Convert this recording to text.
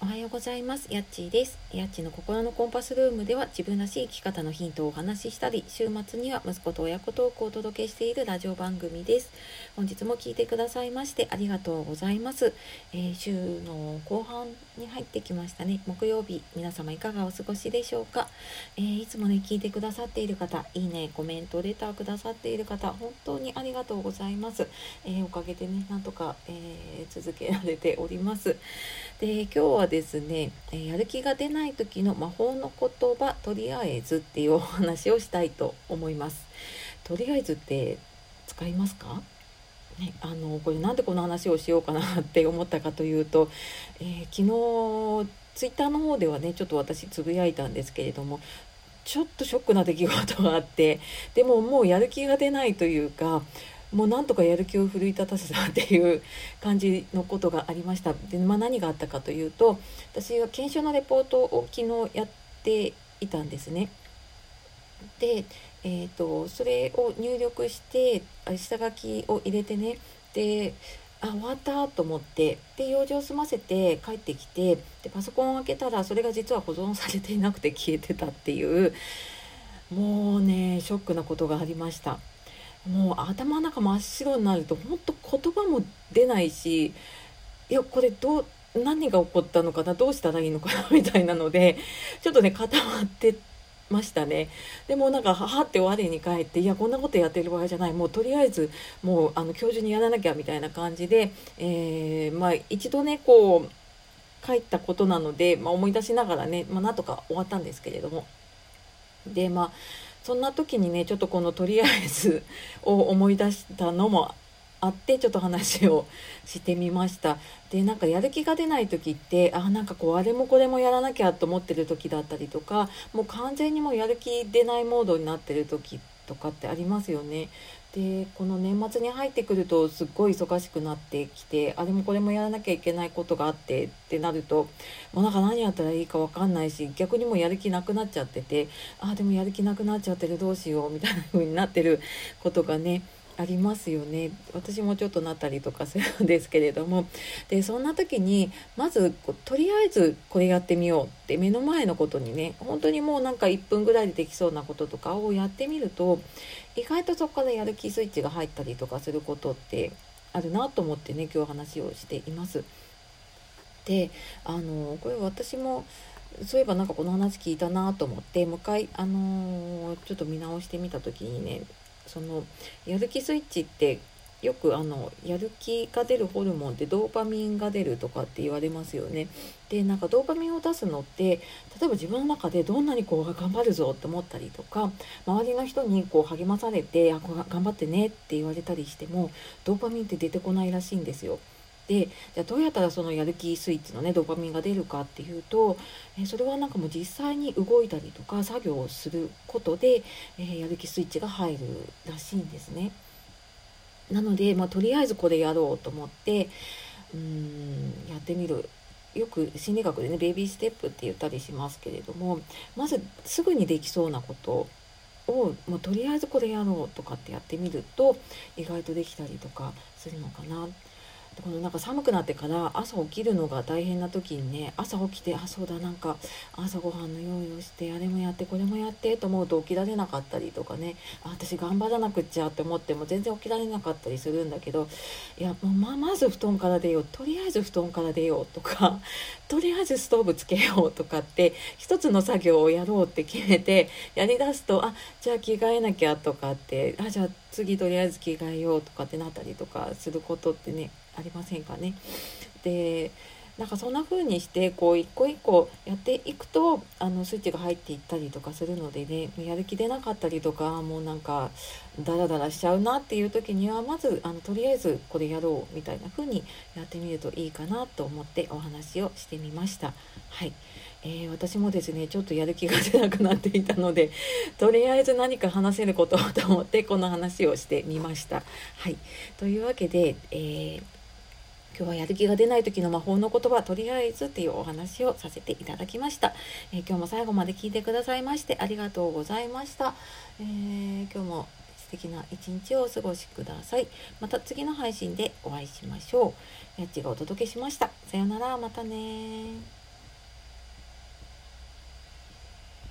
おはようございます。やっちーです。やっちの心のコンパスルームでは自分らしい生き方のヒントをお話ししたり、週末には息子と親子トークをお届けしているラジオ番組です。本日も聞いてくださいましてありがとうございます。えー、週の後半に入ってきましたね。木曜日、皆様いかがお過ごしでしょうか。えー、いつもね、聞いてくださっている方、いいね、コメント、レターくださっている方、本当にありがとうございます。えー、おかげでね、なんとか、え続けられております。で、今日はですね、えやる気が出ない時の魔法の言葉とりあえずっていうお話をしたいと思います。とりあえずって使いますか？ね、あのこれなんでこの話をしようかなって思ったかというと、えー、昨日ツイッターの方ではねちょっと私つぶやいたんですけれどもちょっとショックな出来事があってでももうやる気が出ないというかもうなんとかやる気を奮い立たせたっていう感じのことがありましたで、まあ、何があったかというと私は研修のレポートを昨日やっていたんですね。で、えーと、それを入力して下書きを入れてねであ終わったと思ってで用事を済ませて帰ってきてでパソコンを開けたらそれが実は保存されていなくて消えてたっていうもうねショックなことがありました。もう頭の中真っ白になると本当言葉も出ないしいやこれどう何が起こったのかなどうしたらいいのかなみたいなのでちょっとね固まってましたね。でもなんかはって我に返っていやこんなことやってる場合じゃない。もうとりあえずもうあの今日中にやらなきゃみたいな感じで、えー、まあ一度ねこう帰ったことなので、まあ、思い出しながらね、まあ、なんとか終わったんですけれども。でまあそんな時にねちょっとこのとりあえず を思い出したのもあってちょっと話をしてみました。でなんかやる気が出ない時ってあなんかこうあれもこれもやらなきゃと思ってる時だったりとかもう完全にもうやる気出ないモードになってる時ってとかってありますよね。でこの年末に入ってくるとすっごい忙しくなってきてあれもこれもやらなきゃいけないことがあってってなるともうなんか何やったらいいか分かんないし逆にもうやる気なくなっちゃっててあでもやる気なくなっちゃってるどうしようみたいな風になってることがねありますよね私もちょっとなったりとかするんですけれどもでそんな時にまずとりあえずこれやってみようって目の前のことにね本当にもうなんか1分ぐらいでできそうなこととかをやってみると意外とそこからやる気スイッチが入ったりとかすることってあるなと思ってね今日話をしています。であのこれ私もそういえばなんかこの話聞いたなと思ってもう一回あのー、ちょっと見直してみた時にねそのやる気スイッチってよくあのやる気が出るホルモンってドーパミンが出るとかって言われますよね。でなんかドーパミンを出すのって例えば自分の中でどんなにこう頑張るぞって思ったりとか周りの人にこう励まされてあ頑張ってねって言われたりしてもドーパミンって出てこないらしいんですよ。でじゃあどうやったらそのやる気スイッチのねドーパミンが出るかっていうと、えそれはなんかもう実際に動いたりとか作業をすることで、え、やる気スイッチが入るらしいんですね。なので、まあ、とりあえずこれやろうと思ってうんやってみるよく心理学でねベイビーステップって言ったりしますけれどもまずすぐにできそうなことを、まあ、とりあえずこれやろうとかってやってみると意外とできたりとかするのかなこのなんか寒くなってから朝起きるのが大変な時にね朝起きてあそうだなんか朝ごはんの用意をしてあれもやってこれもやってと思うと起きられなかったりとかねあ私頑張らなくっちゃって思っても全然起きられなかったりするんだけどいやもうままず布団から出ようとりあえず布団から出ようとか とりあえずストーブつけようとかって一つの作業をやろうって決めてやりだすとあじゃあ着替えなきゃとかってあじゃあ次とりあえず着替えようとかってなったりとかすることってねありませんかね。でなんかそんな風にしてこう一個一個やっていくとあのスイッチが入っていったりとかするのでねやる気出なかったりとかもうなんかダラダラしちゃうなっていう時にはまずあのとりあえずこれやろうみたいな風にやってみるといいかなと思ってお話をしてみました。はい、えー、私もですねちょっとやる気が出なくなっていたのでとりあえず何か話せることをと思ってこの話をしてみました。はい、というわけで、えー今日はやる気が出ない時の魔法の言葉とりあえずっていうお話をさせていただきました、えー、今日も最後まで聞いてくださいましてありがとうございました、えー、今日も素敵な一日をお過ごしください。また次の配信でお会いしましょう。やっちがお届けしました。さようなら。またね